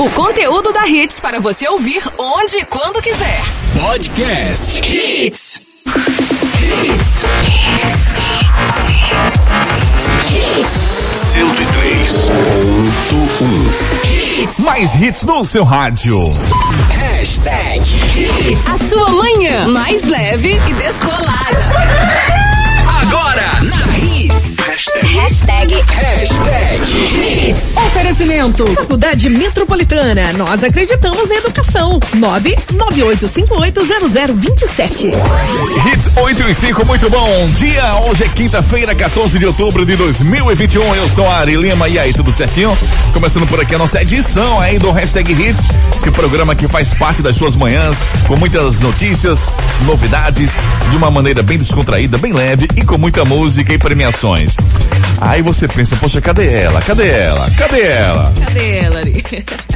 O conteúdo da Hits para você ouvir onde e quando quiser. Podcast Hits. Hits. Ponto um. Mais hits no seu rádio. Hashtag Hits. A sua manhã mais leve e descolada. Hashtag. Hashtag. Oferecimento. Faculdade Metropolitana. Nós acreditamos na educação. 998580027. Hits 8 e 5, muito bom dia. Hoje é quinta-feira, 14 de outubro de 2021. Eu sou a Ari Lima. E aí, tudo certinho? Começando por aqui a nossa edição aí do Hashtag Hits. Esse programa que faz parte das suas manhãs, com muitas notícias, novidades, de uma maneira bem descontraída, bem leve e com muita música e premiações. Aí você pensa, poxa, cadê ela? Cadê ela? Cadê ela? Cadê ela ali?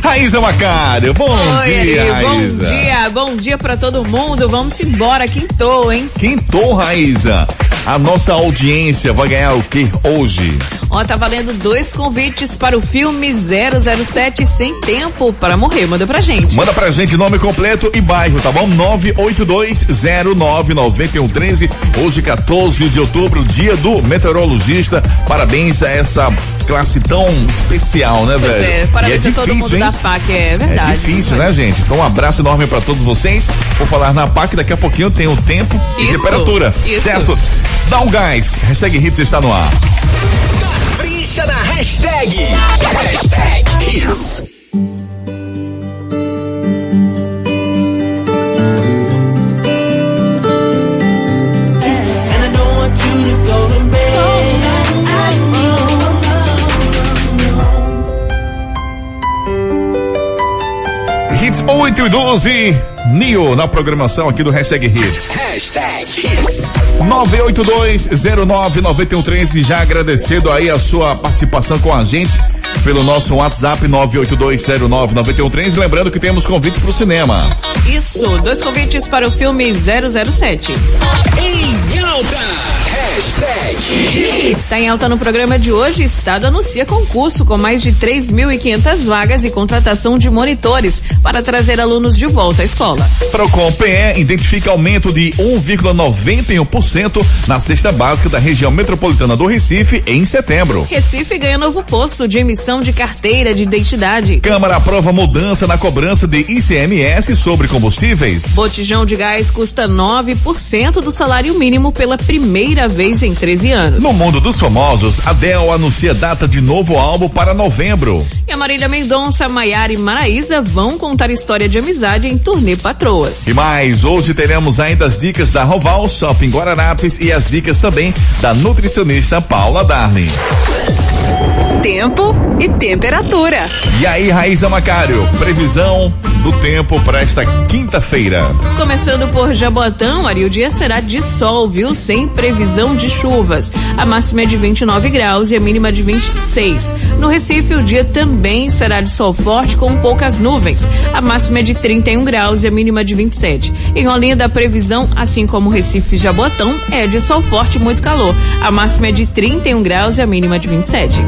Raíza Macário, bom Oi, dia, Ari, bom Raíza. dia, bom dia pra todo mundo. Vamos embora, quintou, hein? Quintou, Raíza. A nossa audiência vai ganhar o que hoje? Ó, tá valendo dois convites para o filme 007 Sem Tempo para Morrer. Manda pra gente. Manda pra gente nome completo e bairro, tá bom? 982099113. Hoje, 14 de outubro, dia do meteorologista. Parabéns a essa classe tão especial, né, Pois velho? é, E parabéns é a todo difícil, mundo hein? da PAC, é verdade. É difícil, né, gente? Então um abraço enorme pra todos vocês. Vou falar na PAC, daqui a pouquinho tem o tempo e Isso, temperatura, isso. certo? Dá um gás. Hashtag Hits está no ar. Capricha na hashtag. Hashtag Hits. 8 e 12. Nio na programação aqui do Hashtag Hits. Hashtag Hits. 982099113 já agradecendo aí a sua participação com a gente pelo nosso WhatsApp 982099113 lembrando que temos convites para o cinema. Isso, dois convites para o filme 007. Em alta. Hashtag. Está em alta no programa de hoje. Estado anuncia concurso com mais de 3.500 vagas e contratação de monitores para trazer alunos de volta à escola. Procon PE identifica aumento de 1,91% na cesta básica da região metropolitana do Recife em setembro. Recife ganha novo posto de emissão de carteira de identidade. Câmara aprova mudança na cobrança de ICMS sobre combustíveis. Botijão de gás custa 9% do salário mínimo pela primeira vez em 13 anos. No mundo dos famosos, Adele anuncia data de novo álbum para novembro. E a Marília Mendonça, Maiara e Maraísa vão contar história de amizade em turnê Patroas. E mais, hoje teremos ainda as dicas da Roval Shopping Guararapes e as dicas também da nutricionista Paula Darling. Tempo e temperatura. E aí, Raíza Macário, previsão do tempo para esta quinta-feira. Começando por Jabotão, Ari, o dia será de sol, viu? Sem previsão de chuvas. A máxima é de 29 graus e a mínima de 26. No Recife, o dia também será de sol forte com poucas nuvens. A máxima é de 31 graus e a mínima de 27. Em Olinda, a previsão, assim como Recife e Jabotão, é de sol forte e muito calor. A máxima é de 31 graus e a mínima de 27.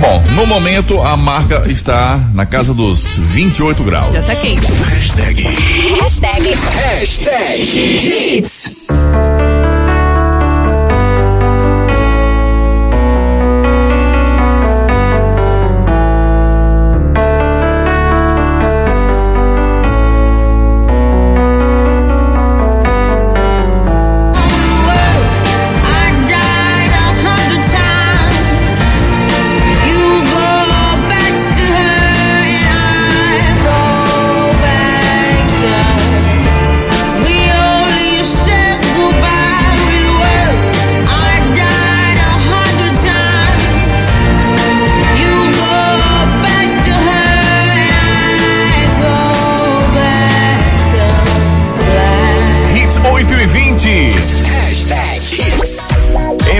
Bom, no momento a marca está na casa dos 28 graus. Já tá quente. Hashtag. Hashtag. Hashtag Hits.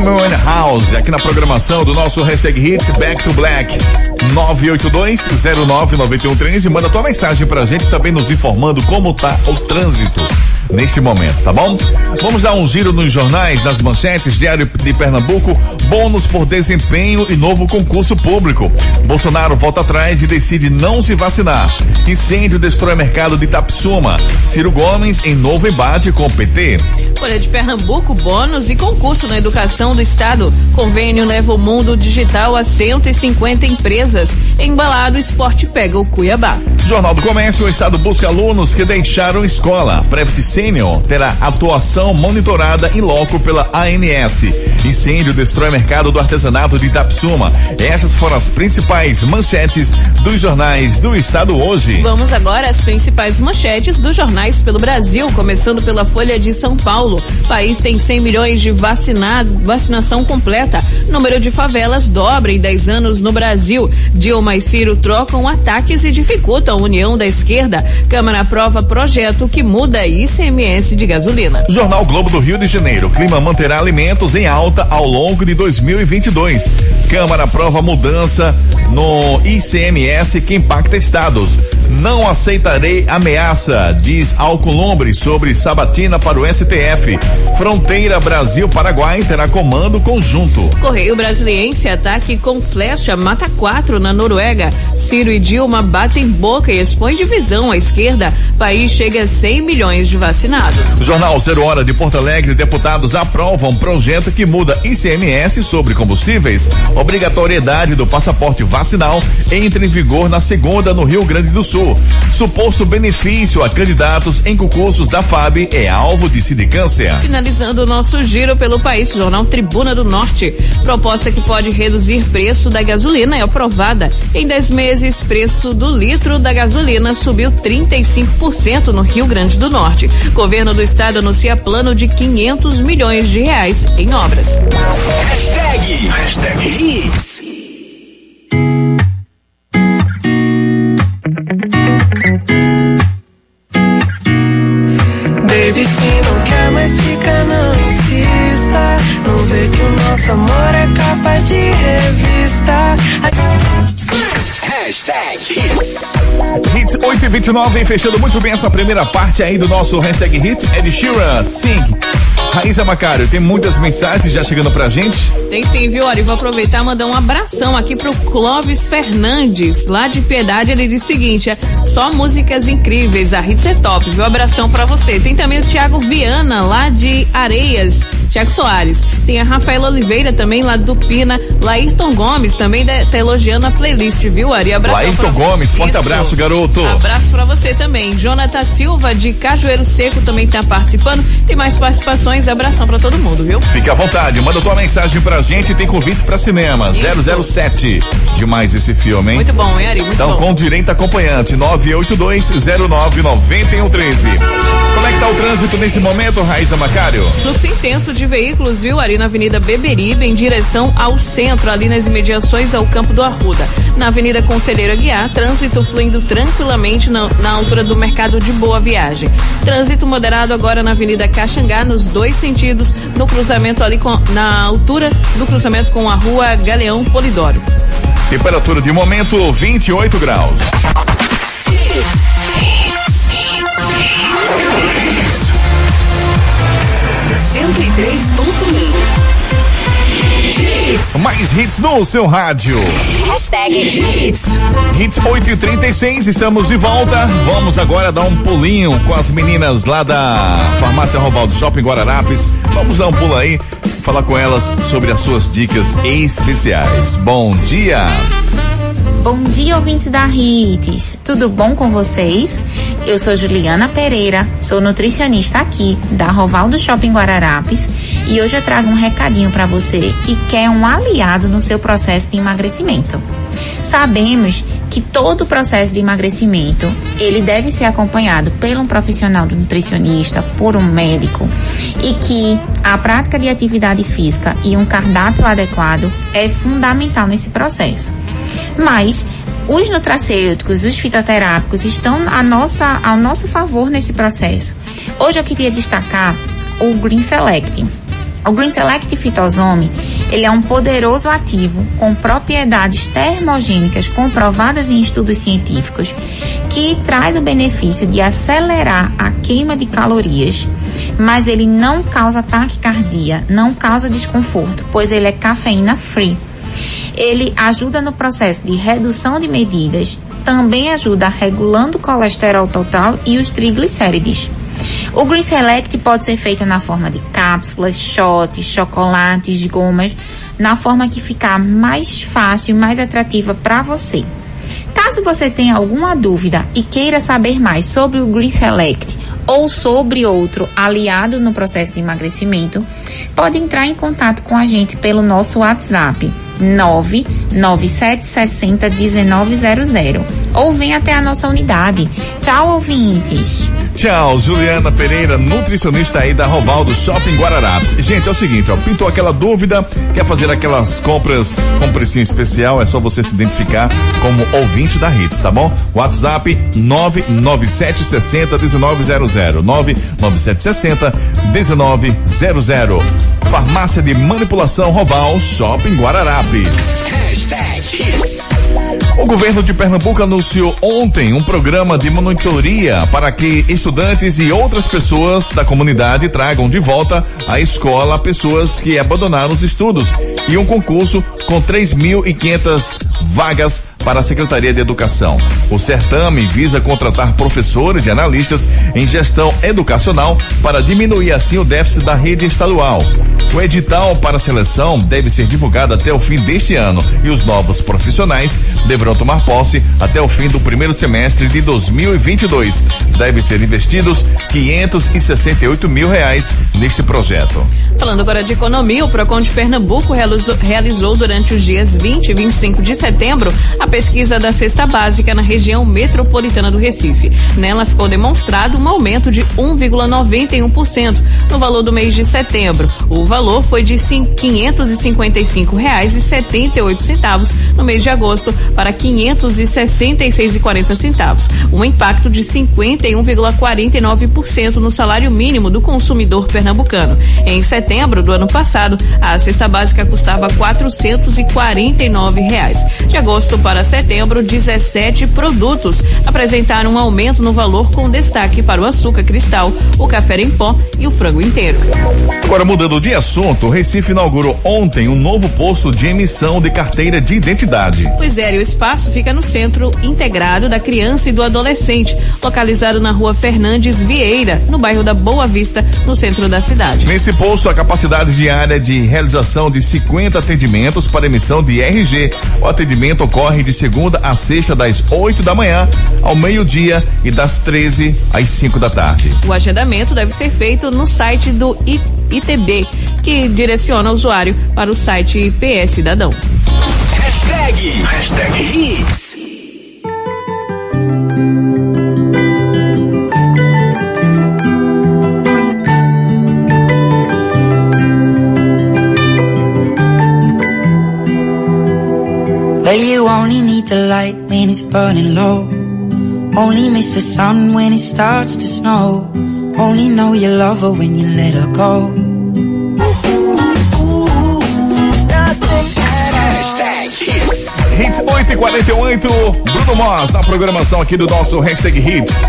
Amy House, aqui na programação do nosso Hashtag Hits Back to Black. 982-099113. Manda tua mensagem pra gente também nos informando como tá o trânsito neste momento, tá bom? Vamos dar um giro nos jornais, nas manchetes, Diário de Pernambuco, bônus por desempenho e novo concurso público. Bolsonaro volta atrás e decide não se vacinar. Incêndio destrói mercado de Tapsuma. Ciro Gomes em novo embate com o PT. Folha de Pernambuco, bônus e concurso na educação do estado. Convênio leva o mundo digital a 150 empresas. Embalado Esporte pega o Cuiabá. Jornal do Comércio, o estado busca alunos que deixaram escola. Prevent Terá atuação monitorada em loco pela ANS. Incêndio destrói mercado do artesanato de Itapsuma. Essas foram as principais manchetes dos jornais do estado hoje. Vamos agora às principais manchetes dos jornais pelo Brasil, começando pela Folha de São Paulo. O país tem 100 milhões de vacinado, vacinação completa. Número de favelas dobra em 10 anos no Brasil. Dilma e Ciro trocam ataques e dificultam a união da esquerda. Câmara aprova projeto que muda ICMS de gasolina. Jornal Globo do Rio de Janeiro. Clima manterá alimentos em alta ao longo de 2022. Câmara aprova mudança no ICMS que impacta estados. Não aceitarei ameaça, diz Alcolumbre sobre sabatina para o STF. Fronteira Brasil-Paraguai terá comando conjunto. Correio Brasiliense ataque com flecha mata quatro na Noruega. Ciro e Dilma batem boca e expõe divisão à esquerda. País chega a 100 milhões de vacinados. Jornal Zero Hora de Porto Alegre, deputados aprovam projeto que muda ICMS sobre combustíveis. Obrigatoriedade do passaporte vacinal entra em vigor na segunda no Rio Grande do Sul. Suposto benefício a candidatos em concursos da FAB é alvo de sindicância. Finalizando o nosso giro pelo país, Jornal Tribuna do Norte. Proposta que pode reduzir preço da gasolina é aprovada. Em 10 meses, preço do litro da gasolina subiu 35% no Rio Grande do Norte. Governo do estado anuncia plano de 500 milhões de reais em obras. Hashtag, hashtag Hits. 29, fechando muito bem essa primeira parte aí do nosso hashtag Hits. Ed Sheeran, Sing. Raíssa Macário, tem muitas mensagens já chegando pra gente. Tem sim, viu, Ari? Vou aproveitar e mandar um abração aqui pro Clóvis Fernandes, lá de Piedade. Ele diz o seguinte, é só músicas incríveis, a Hits é top, viu? Abração pra você. Tem também o Thiago Viana, lá de Areias. Tiago Soares. Tem a Rafaela Oliveira também, lá do Pina. Laírton Gomes também de- tá elogiando a playlist, viu, Ari? Abração Laírton Gomes, forte Isso. abraço, garoto. Abraço pra você também. Jonathan Silva, de Cajueiro Seco, também tá participando. Tem mais participações. Abração pra todo mundo, viu? Fique à vontade, manda tua mensagem pra gente, tem convites pra cinema, Isso. 007. Demais esse filme, hein? Muito bom, hein, Ari? Muito Então, bom. com direito acompanhante, 982-09-9113. Como é que tá o trânsito nesse momento, Raíssa Macário? Fluxo intenso de veículos, viu, ali na Avenida Beberibe, em direção ao centro, ali nas imediações ao Campo do Arruda. Na Avenida Conselheiro Aguiar, trânsito fluindo tranquilamente na, na altura do Mercado de Boa Viagem. Trânsito moderado agora na Avenida Caxangá, nos dois sentidos, no cruzamento ali com, na altura do cruzamento com a Rua Galeão Polidoro. Temperatura de momento 28 graus. Mais hits no seu rádio. Hashtag Hits. Hits 8 e 36 estamos de volta. Vamos agora dar um pulinho com as meninas lá da Farmácia Robaldo Shopping Guararapes. Vamos dar um pulo aí, falar com elas sobre as suas dicas especiais. Bom dia! Bom dia, ouvintes da Hits. Tudo bom com vocês? Eu sou Juliana Pereira, sou nutricionista aqui da Rovaldo Shopping Guararapes e hoje eu trago um recadinho para você que quer um aliado no seu processo de emagrecimento. Sabemos que todo o processo de emagrecimento, ele deve ser acompanhado por um profissional do nutricionista, por um médico, e que a prática de atividade física e um cardápio adequado é fundamental nesse processo. Mas os nutracêuticos, os fitoterápicos estão a nossa, ao nosso favor nesse processo. Hoje eu queria destacar o Green Select. O Green Select Fitosome, ele é um poderoso ativo com propriedades termogênicas comprovadas em estudos científicos que traz o benefício de acelerar a queima de calorias, mas ele não causa taquicardia, não causa desconforto, pois ele é cafeína free. Ele ajuda no processo de redução de medidas, também ajuda regulando o colesterol total e os triglicérides. O Green Select pode ser feito na forma de cápsulas, shots, chocolates, gomas, na forma que ficar mais fácil e mais atrativa para você. Caso você tenha alguma dúvida e queira saber mais sobre o Green Select ou sobre outro aliado no processo de emagrecimento, pode entrar em contato com a gente pelo nosso WhatsApp 99760 1900 ou vem até a nossa unidade. Tchau, ouvintes! Tchau, Juliana Pereira, nutricionista aí da Rovaldo Shopping Guararapes. Gente, é o seguinte, ó, pintou aquela dúvida, quer fazer aquelas compras com precinho especial, é só você se identificar como ouvinte da Hits, tá bom? WhatsApp 99760 1900, 99760 1900. Farmácia de Manipulação Roval Shopping Guararapes. Hashtag Hits. O governo de Pernambuco anunciou ontem um programa de monitoria para que estudantes e outras pessoas da comunidade tragam de volta à escola pessoas que abandonaram os estudos e um concurso com 3.500 vagas para a Secretaria de Educação. O certame visa contratar professores e analistas em gestão educacional para diminuir assim o déficit da rede estadual. O edital para a seleção deve ser divulgado até o fim deste ano e os novos profissionais deverão tomar posse até o fim do primeiro semestre de 2022. Devem ser investidos 568 mil reais neste projeto. Falando agora de economia, o Procon de Pernambuco realizou, realizou durante os dias 20 e 25 de setembro a pesquisa da cesta básica na região metropolitana do Recife. Nela ficou demonstrado um aumento de 1,91% no valor do mês de setembro. O valor foi de R$ 555,78 no mês de agosto para R$ 566,40, um impacto de 51,49% no salário mínimo do consumidor pernambucano. Em setembro do ano passado, a cesta básica custava 449 reais. De agosto para setembro, 17 produtos apresentaram um aumento no valor com destaque para o açúcar cristal, o café em pó e o frango inteiro. Agora mudando de assunto, o Recife inaugurou ontem um novo posto de emissão de carteira de identidade. Pois é, e o espaço fica no Centro Integrado da Criança e do Adolescente, localizado na rua Fernandes Vieira, no bairro da Boa Vista, no centro da cidade. Nesse posto, a capacidade diária de realização de 50 atendimentos para emissão de RG. O atendimento ocorre de segunda a sexta, das 8 da manhã ao meio-dia e das 13 às 5 da tarde. O agendamento deve ser feito no site do ITB, que direciona o usuário para o site PS Cidadão. Hashtag. Hashtag Hits. When it's burning low. Only miss the sun when it starts to snow. Only know you love her when you let her go. Hits. Hits 8 e 48 Bruno Mars na programação aqui do nosso Hashtag Hits.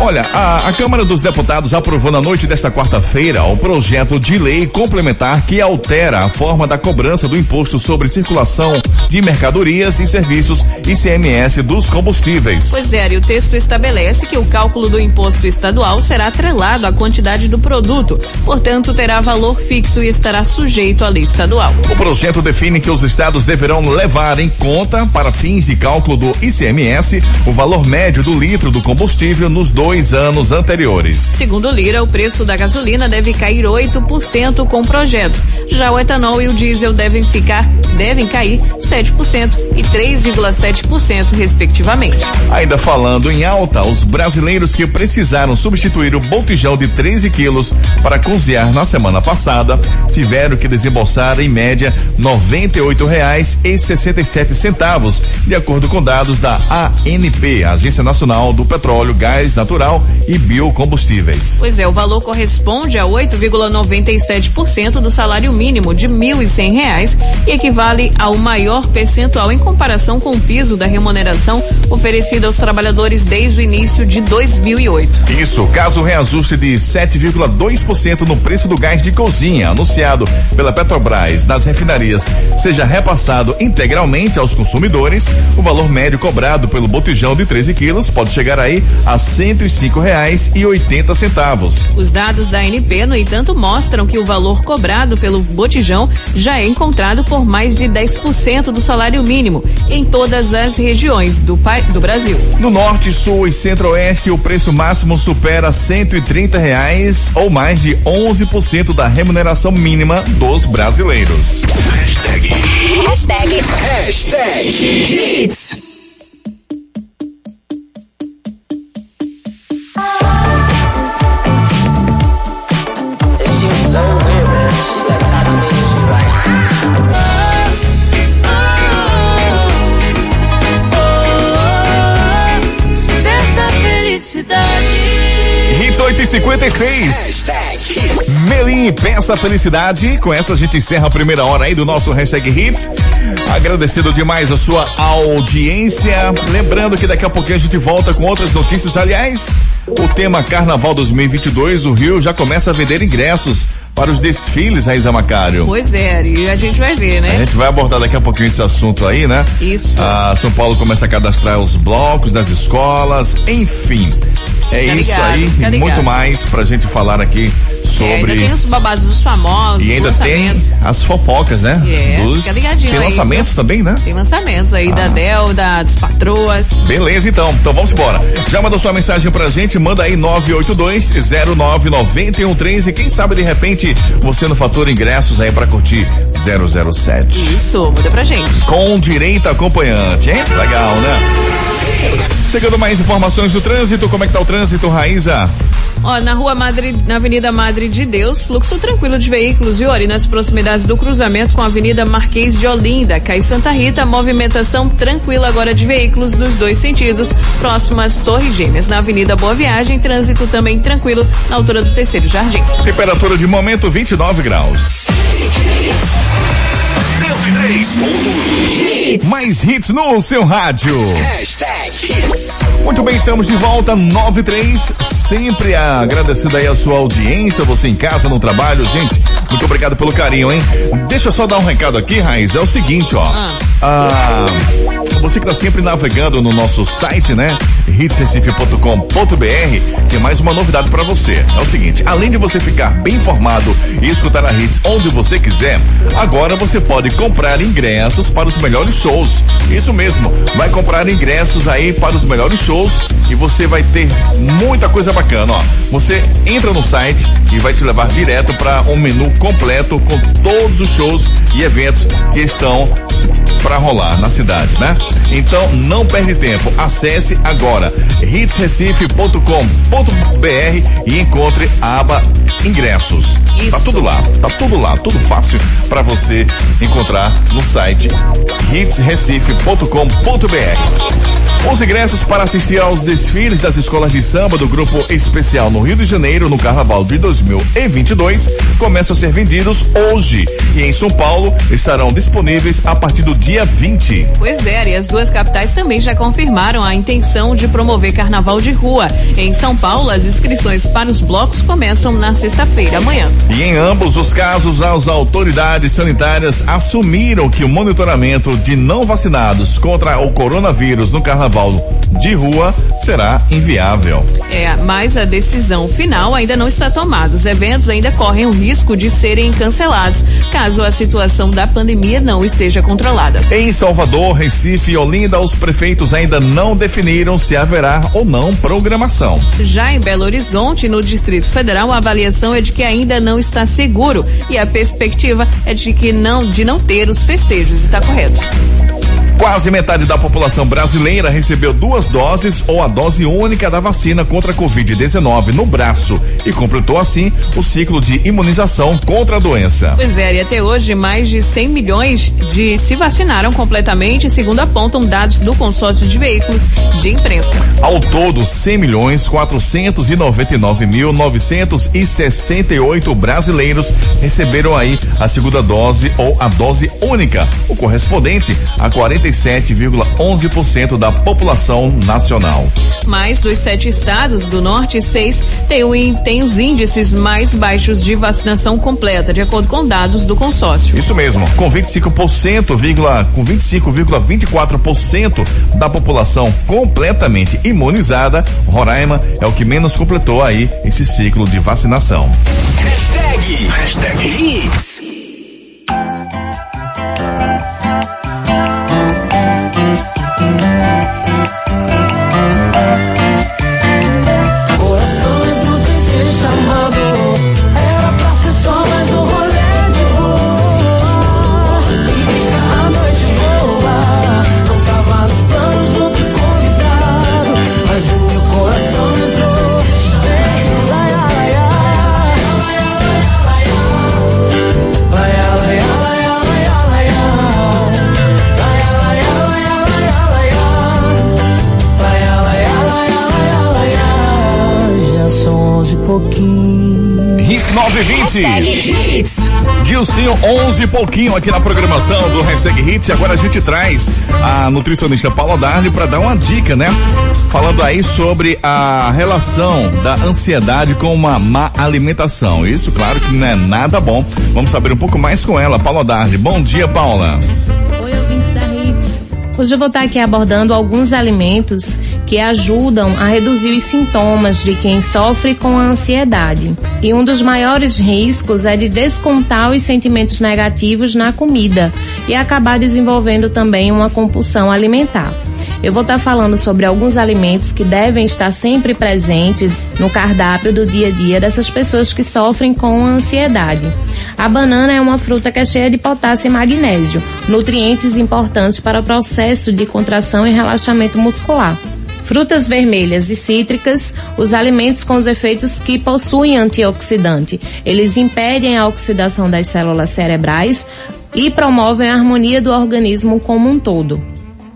Olha, a, a Câmara dos Deputados aprovou na noite desta quarta-feira o projeto de lei complementar que altera a forma da cobrança do imposto sobre circulação de mercadorias e serviços ICMS dos combustíveis. Pois é, e o texto estabelece que o cálculo do imposto estadual será atrelado à quantidade do produto, portanto terá valor fixo e estará sujeito à lei estadual. O projeto define que os estados deverão levar em conta, para fins de cálculo do ICMS, o valor médio do litro do combustível nos dois anos anteriores. Segundo Lira, o preço da gasolina deve cair 8% com o projeto. Já o etanol e o diesel devem ficar, devem cair 7% e 3,7% respectivamente. Ainda falando em alta, os brasileiros que precisaram substituir o botijão de 13 quilos para cozinhar na semana passada tiveram que desembolsar em média R$ 98,67 centavos, de acordo com dados da ANP, Agência Nacional do Petróleo, Gás Natural natural e biocombustíveis. Pois é, o valor corresponde a 8,97% do salário mínimo de 1.100 reais e equivale ao maior percentual em comparação com o piso da remuneração oferecida aos trabalhadores desde o início de 2008. Isso, caso o reajuste de 7,2% no preço do gás de cozinha anunciado pela Petrobras nas refinarias seja repassado integralmente aos consumidores, o valor médio cobrado pelo botijão de 13 quilos pode chegar aí a 105 reais e 80 centavos. Os dados da ANP, no entanto, mostram que o valor cobrado pelo botijão já é encontrado por mais de 10% do salário mínimo em todas as regiões do, pai, do Brasil. No norte, sul e centro-oeste, o preço máximo supera 130 reais ou mais de 11% da remuneração mínima dos brasileiros. Hashtag. Hashtag. Hashtag Hits. 56. Hashtag Hits. Melim, peça felicidade. Com essa a gente encerra a primeira hora aí do nosso hashtag Hits. Agradecendo demais a sua audiência. Lembrando que daqui a pouquinho a gente volta com outras notícias. Aliás, o tema Carnaval 2022, o Rio já começa a vender ingressos para os desfiles, Raíza Macário. Pois é, e a gente vai ver, A né? gente vai abordar daqui a pouquinho esse assunto aí, né? Isso. Ah, São Paulo começa a cadastrar os blocos das escolas, enfim. É Fica isso ligado, aí e muito mais pra gente falar aqui É, ainda sobre. tem os babados dos famosos, e ainda tem as fofocas, né? É, Dos- fica ligadinho Tem aí, lançamentos também, né? Tem lançamentos aí Ah. da Del, da, das patroas. Beleza, então. Então vamos embora. Já mandou sua mensagem pra gente? Manda aí 982-09-913 e quem sabe de repente você não fatura ingressos aí pra curtir 007. Isso, muda pra gente. Com direito acompanhante, hein? Legal, né? Chegando mais informações do trânsito, como é que tá o trânsito, Raíza? Ó, na rua Madre, na Avenida Madre de Deus, fluxo tranquilo de veículos, viu? Ali nas proximidades do cruzamento com a Avenida Marquês de Olinda, Cai Santa Rita, movimentação tranquila agora de veículos nos dois sentidos, próximas Torres Gêmeas. Na Avenida Boa Viagem, trânsito também tranquilo na altura do terceiro jardim. Temperatura de momento 29 graus. 103.1 Mais hits no seu rádio. Hashtag Hits. Muito bem, estamos de volta, 93. Sempre agradecido aí a sua audiência, você em casa, no trabalho. Gente, muito obrigado pelo carinho, hein? Deixa eu só dar um recado aqui, Raiz. É o seguinte, ó. Ah. Ah, você que está sempre navegando no nosso site, né? hitsrecife.com.br, tem mais uma novidade para você. É o seguinte, além de você ficar bem informado e escutar a Hits onde você quiser, agora você pode comprar ingressos para os melhores shows. Isso mesmo, vai comprar ingressos aí para os melhores shows e você vai ter muita coisa bacana, ó. Você entra no site e vai te levar direto para um menu completo com todos os shows e eventos que estão para rolar na cidade, né? Então não perde tempo, acesse agora hitsrecife.com.br e encontre a aba ingressos. Isso. Tá tudo lá, tá tudo lá, tudo fácil para você encontrar no site hitsrecife.com.br. Os ingressos para assistir aos desfiles das escolas de samba do grupo especial no Rio de Janeiro no Carnaval de 2022 começam a ser vendidos hoje e em São Paulo estarão disponíveis a partir do dia 20. Pois é, e as duas capitais também já confirmaram a intenção de promover carnaval de rua. Em São Paulo, as inscrições para os blocos começam na sexta-feira, amanhã. E em ambos os casos, as autoridades sanitárias assumiram que o monitoramento de não vacinados contra o coronavírus no carnaval de rua será inviável. É, mas a decisão final ainda não está tomada. Os eventos ainda correm o risco de serem cancelados, caso a situação da pandemia não esteja controlada. Em Salvador, Recife e Olinda, os prefeitos ainda não definiram se haverá ou não programação. Já em Belo Horizonte, no Distrito Federal, a avaliação é de que ainda não está seguro e a perspectiva é de que não, de não ter os festejos. Está correto? Quase metade da população brasileira recebeu duas doses ou a dose única da vacina contra a Covid-19 no braço e completou assim o ciclo de imunização contra a doença. Pois é, e até hoje mais de 100 milhões de se vacinaram completamente, segundo apontam dados do consórcio de veículos de imprensa. Ao todo, 100 milhões 499 mil 968 brasileiros receberam aí a segunda dose ou a dose única, o correspondente a 47,11% da população nacional. Mais dos sete estados do norte, seis têm, têm os índices mais baixos de vacinação completa, de acordo com dados do consórcio. Isso mesmo, com 25%, vírgula- com 25,24% da população completamente imunizada, Roraima é o que menos completou aí esse ciclo de vacinação. Hashtag. Hashtag Hits. Pouquinho aqui na programação do Hashtag Hits e agora a gente traz a nutricionista Paula Darli para dar uma dica, né? Falando aí sobre a relação da ansiedade com uma má alimentação. Isso, claro que não é nada bom. Vamos saber um pouco mais com ela, Paula Darli. Bom dia, Paula. Oi, ouvintes da Hits. Hoje eu vou estar aqui abordando alguns alimentos que ajudam a reduzir os sintomas de quem sofre com a ansiedade. E um dos maiores riscos é de descontar os sentimentos negativos na comida e acabar desenvolvendo também uma compulsão alimentar. Eu vou estar falando sobre alguns alimentos que devem estar sempre presentes no cardápio do dia a dia dessas pessoas que sofrem com ansiedade. A banana é uma fruta que é cheia de potássio e magnésio, nutrientes importantes para o processo de contração e relaxamento muscular. Frutas vermelhas e cítricas, os alimentos com os efeitos que possuem antioxidante. Eles impedem a oxidação das células cerebrais e promovem a harmonia do organismo como um todo.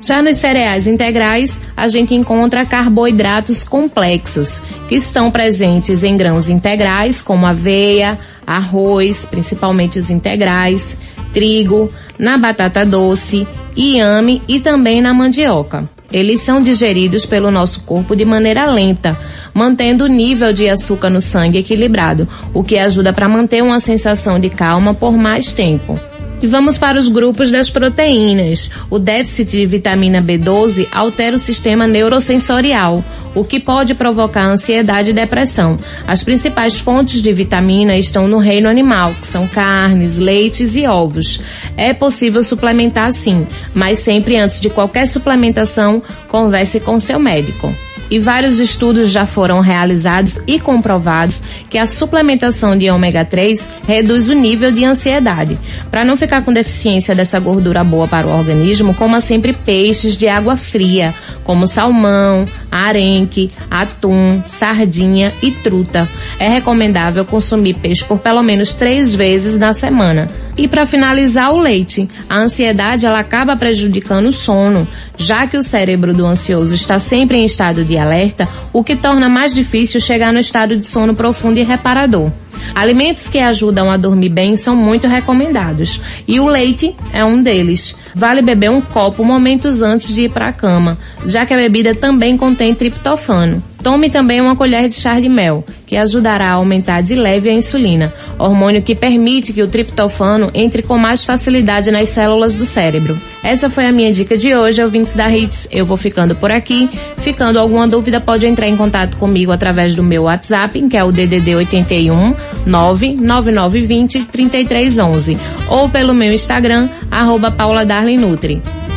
Já nos cereais integrais, a gente encontra carboidratos complexos, que estão presentes em grãos integrais, como aveia, arroz, principalmente os integrais, trigo, na batata doce, inhame e também na mandioca. Eles são digeridos pelo nosso corpo de maneira lenta, mantendo o nível de açúcar no sangue equilibrado, o que ajuda para manter uma sensação de calma por mais tempo. E vamos para os grupos das proteínas. O déficit de vitamina B12 altera o sistema neurosensorial, o que pode provocar ansiedade e depressão. As principais fontes de vitamina estão no reino animal, que são carnes, leites e ovos. É possível suplementar sim, mas sempre antes de qualquer suplementação, converse com seu médico e vários estudos já foram realizados e comprovados que a suplementação de ômega 3 reduz o nível de ansiedade. Para não ficar com deficiência dessa gordura boa para o organismo, coma sempre peixes de água fria, como salmão, arenque, atum, sardinha e truta. É recomendável consumir peixe por pelo menos três vezes na semana. E para finalizar, o leite. A ansiedade ela acaba prejudicando o sono, já que o cérebro do ansioso está sempre em estado de alerta, o que torna mais difícil chegar no estado de sono profundo e reparador. Alimentos que ajudam a dormir bem são muito recomendados e o leite é um deles. Vale beber um copo momentos antes de ir para a cama, já que a bebida também contém triptofano. Tome também uma colher de chá de mel, que ajudará a aumentar de leve a insulina, hormônio que permite que o triptofano entre com mais facilidade nas células do cérebro. Essa foi a minha dica de hoje, ouvintes da Hits. Eu vou ficando por aqui. Ficando alguma dúvida, pode entrar em contato comigo através do meu WhatsApp, que é o DDD 81 99920 3311, ou pelo meu Instagram, arroba.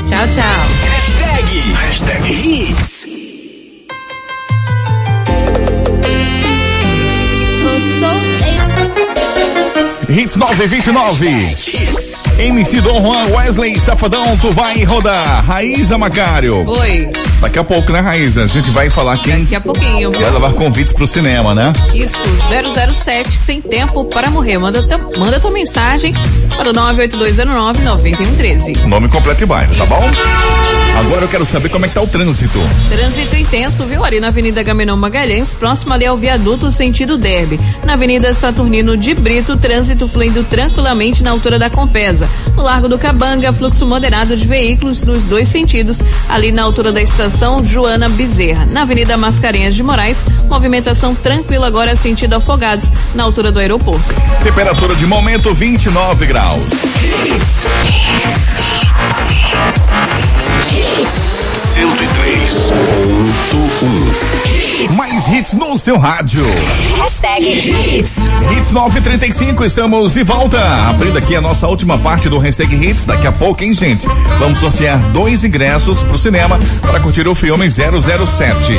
Tchau, tchau. Hashtag. Hashtag Hits. Hits 929. Hits. MC Dom Juan, Wesley, Safadão, tu vai rodar. Raíza Macário. Oi. Daqui a pouco, né, Raíza? A gente vai falar quem Daqui a pouquinho, vai levar convites pro cinema, né? Isso, 007, sem tempo para morrer. Manda, manda tua mensagem para o 98209-9113. Nome completo e bairro, tá bom? Agora eu quero saber como é que tá o trânsito. Trânsito intenso, viu? Ali na Avenida Gamenon Magalhães, próximo ali ao viaduto sentido Derby. Na Avenida Saturnino de Brito, trânsito fluindo tranquilamente na altura da Compesa. No Largo do Cabanga, fluxo moderado de veículos nos dois sentidos, ali na altura da estação Joana Bezerra. Na Avenida Mascarenhas de Moraes, movimentação tranquila agora sentido Afogados, na altura do aeroporto. Temperatura de momento 29 graus. Mais hits no seu rádio. Hashtag Hits. Hits 935, estamos de volta. Abrindo aqui a nossa última parte do Hashtag Hits. Daqui a pouco, hein, gente? Vamos sortear dois ingressos pro cinema para curtir o filme 007.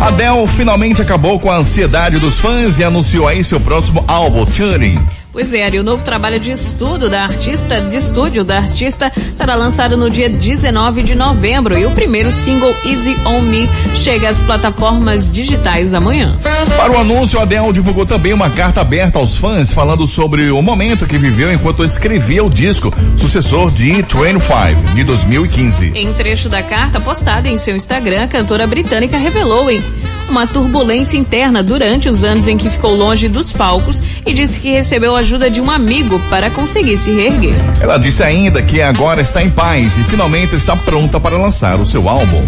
Adele finalmente acabou com a ansiedade dos fãs e anunciou aí seu próximo álbum, Turing. Pois é, Ari, o novo trabalho de estudo da artista, de estúdio da artista, será lançado no dia 19 de novembro e o primeiro single Easy On Me chega às plataformas digitais amanhã. Para o anúncio, a Adele divulgou também uma carta aberta aos fãs falando sobre o momento que viveu enquanto escrevia o disco, sucessor de 25, de 2015. Em trecho da carta postada em seu Instagram, a cantora britânica revelou em uma turbulência interna durante os anos em que ficou longe dos palcos e disse que recebeu ajuda de um amigo para conseguir se reerguer. Ela disse ainda que agora está em paz e finalmente está pronta para lançar o seu álbum.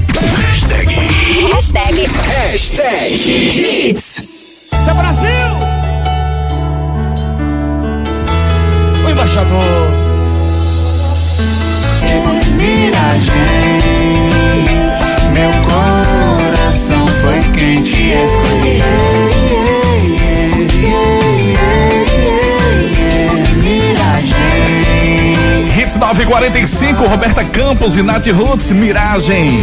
Hashtag Hashtag Hits. Isso é Brasil! O embaixador. Miragem, meu Hits 945, Roberta Campos e Nath Roots, Miragem.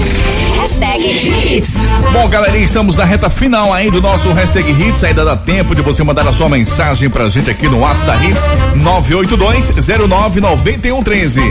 Hashtag Hits. Bom, galerinha, estamos na reta final aí do nosso Hashtag Hits. Ainda dá tempo de você mandar a sua mensagem pra gente aqui no WhatsApp da Hits 982-099113.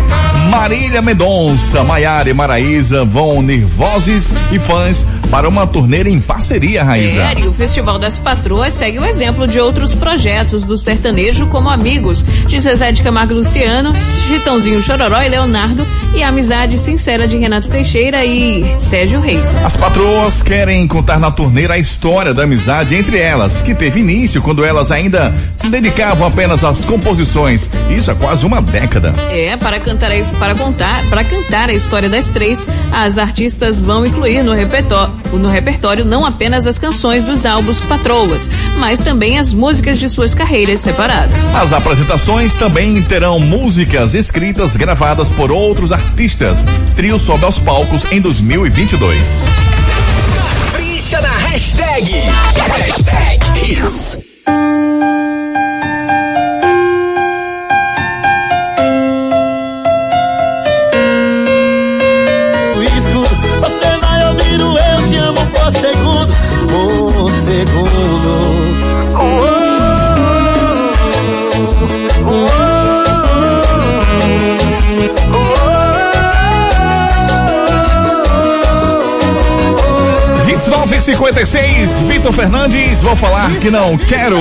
Marília Mendonça, Maiara e Maraísa vão unir vozes e fãs para uma turnê em parceria, Raíza. É, e o Festival das Patroas segue o exemplo de outros projetos do sertanejo como Amigos, de Zezé de Camargo Luciano, Chitãozinho Chororó e Leonardo, e a Amizade Sincera de Renato Teixeira e Sérgio Reis. As patroas querem contar na turnê a história da amizade entre elas, que teve início quando elas ainda se dedicavam apenas às composições. Isso há quase uma década. É, para cantar, para contar, para cantar a história das três, as artistas vão incluir no repertório, no repertório não apenas as canções dos álbuns Patroas, mas também as músicas de suas carreiras separadas. As apresentações também terão músicas escritas gravadas por outros artistas. Trio sobe aos palcos em 2022. Capricha na hashtag. Hashtag Hits. 56, Vitor Fernandes, vou falar que não quero.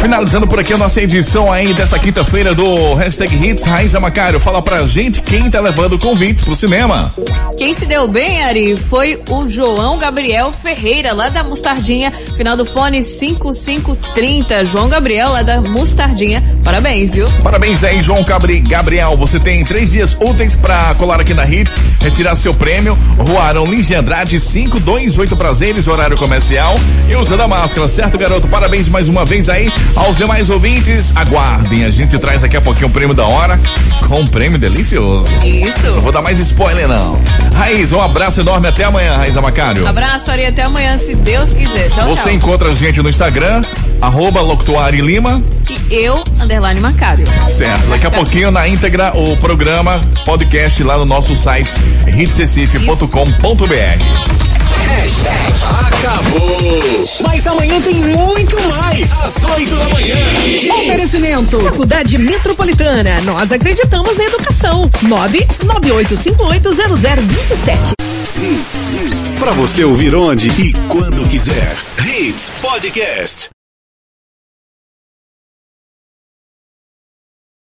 Finalizando por aqui a nossa edição aí dessa quinta-feira do Hashtag Hits, Raiza Macário, fala pra gente quem tá levando convites pro cinema. Quem se deu bem, Ari, foi o João Gabriel Ferreira, lá da Mostardinha, final do fone 5530. João Gabriel, lá da Mostardinha. Parabéns, viu? Parabéns aí, João Cabri Gabriel. Você tem três dias úteis pra colar aqui na Hits, retirar seu prêmio. Rua Arão Lins de Andrade, 528 prazeres, horário comercial. E usando a máscara, certo, garoto? Parabéns mais uma vez aí aos demais ouvintes. Aguardem, a gente traz daqui a pouquinho o prêmio da hora com um prêmio delicioso. Não Isso. vou dar mais spoiler, não. Raiz, um abraço enorme. Até amanhã, Raiz Macário. Abraço, Ari, até amanhã, se Deus quiser. Tchau, Você tchau. encontra a gente no Instagram, arroba Locutuari Lima. E eu, underline Macário. Certo. Daqui a pouquinho na íntegra o programa, podcast lá no nosso site hitsrecife.com.br. Hashtag acabou. Mas amanhã tem muito mais. às 8 da manhã. Oferecimento. Faculdade Metropolitana. Nós acreditamos na educação. 998580027. Hits. Pra você ouvir onde e quando quiser. Hits Podcast.